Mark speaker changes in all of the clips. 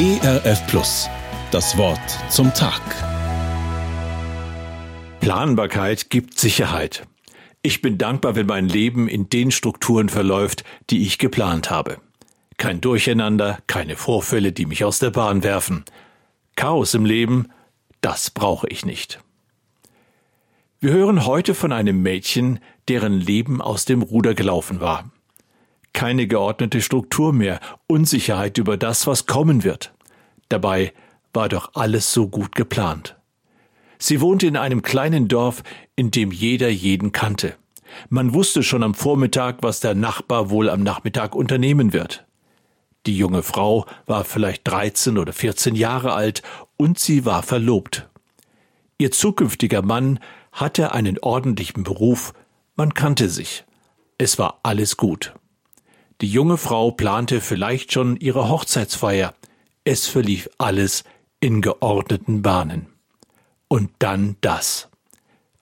Speaker 1: ERF Plus. Das Wort zum Tag.
Speaker 2: Planbarkeit gibt Sicherheit. Ich bin dankbar, wenn mein Leben in den Strukturen verläuft, die ich geplant habe. Kein Durcheinander, keine Vorfälle, die mich aus der Bahn werfen. Chaos im Leben, das brauche ich nicht. Wir hören heute von einem Mädchen, deren Leben aus dem Ruder gelaufen war. Keine geordnete Struktur mehr, Unsicherheit über das, was kommen wird. Dabei war doch alles so gut geplant. Sie wohnte in einem kleinen Dorf, in dem jeder jeden kannte. Man wusste schon am Vormittag, was der Nachbar wohl am Nachmittag unternehmen wird. Die junge Frau war vielleicht 13 oder 14 Jahre alt und sie war verlobt. Ihr zukünftiger Mann hatte einen ordentlichen Beruf, man kannte sich. Es war alles gut. Die junge Frau plante vielleicht schon ihre Hochzeitsfeier. Es verlief alles in geordneten Bahnen. Und dann das.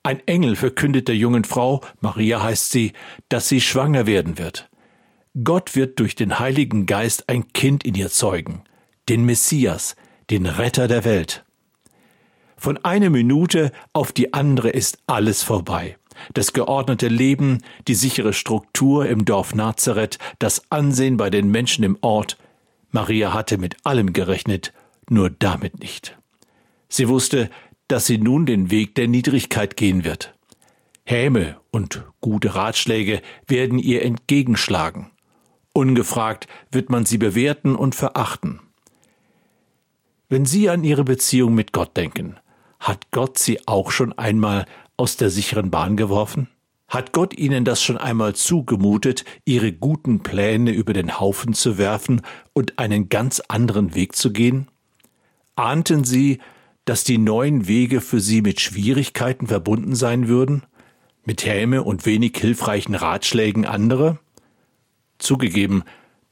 Speaker 2: Ein Engel verkündet der jungen Frau, Maria heißt sie, dass sie schwanger werden wird. Gott wird durch den Heiligen Geist ein Kind in ihr zeugen, den Messias, den Retter der Welt. Von einer Minute auf die andere ist alles vorbei. Das geordnete Leben, die sichere Struktur im Dorf Nazareth, das Ansehen bei den Menschen im Ort. Maria hatte mit allem gerechnet, nur damit nicht. Sie wusste, dass sie nun den Weg der Niedrigkeit gehen wird. Häme und gute Ratschläge werden ihr entgegenschlagen. Ungefragt wird man sie bewerten und verachten. Wenn Sie an Ihre Beziehung mit Gott denken, hat Gott sie auch schon einmal aus der sicheren Bahn geworfen? Hat Gott ihnen das schon einmal zugemutet, ihre guten Pläne über den Haufen zu werfen und einen ganz anderen Weg zu gehen? Ahnten sie, dass die neuen Wege für sie mit Schwierigkeiten verbunden sein würden? Mit Häme und wenig hilfreichen Ratschlägen anderer? Zugegeben,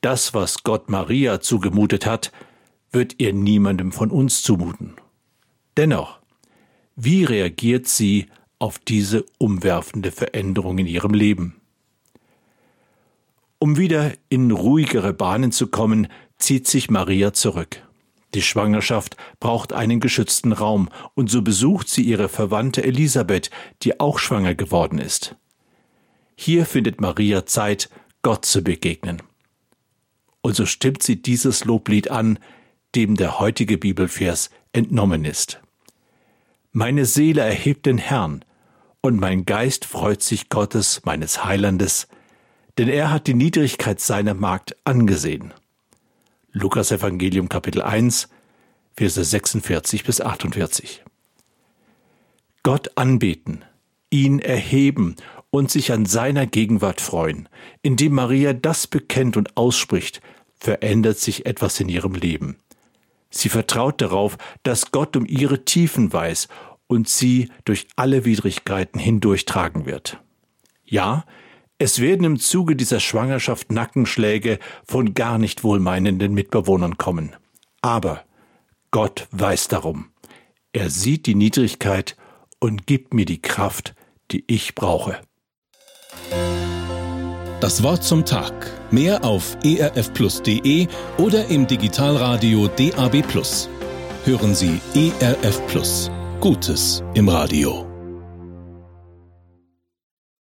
Speaker 2: das, was Gott Maria zugemutet hat, wird ihr niemandem von uns zumuten. Dennoch, wie reagiert sie auf diese umwerfende Veränderung in ihrem Leben? Um wieder in ruhigere Bahnen zu kommen, zieht sich Maria zurück. Die Schwangerschaft braucht einen geschützten Raum, und so besucht sie ihre Verwandte Elisabeth, die auch schwanger geworden ist. Hier findet Maria Zeit, Gott zu begegnen. Und so stimmt sie dieses Loblied an, dem der heutige Bibelvers entnommen ist. Meine Seele erhebt den Herrn, und mein Geist freut sich Gottes, meines Heilandes, denn er hat die Niedrigkeit seiner Magd angesehen. Lukas Evangelium Kapitel 1, Verse 46 bis 48. Gott anbeten, ihn erheben und sich an seiner Gegenwart freuen. Indem Maria das bekennt und ausspricht, verändert sich etwas in ihrem Leben. Sie vertraut darauf, dass Gott um ihre Tiefen weiß und sie durch alle Widrigkeiten hindurchtragen wird. Ja, es werden im Zuge dieser Schwangerschaft Nackenschläge von gar nicht wohlmeinenden Mitbewohnern kommen. Aber Gott weiß darum. Er sieht die Niedrigkeit und gibt mir die Kraft, die ich brauche.
Speaker 1: Das Wort zum Tag. Mehr auf erfplus.de oder im Digitalradio DAB+. Hören Sie ERF Plus. Gutes im Radio.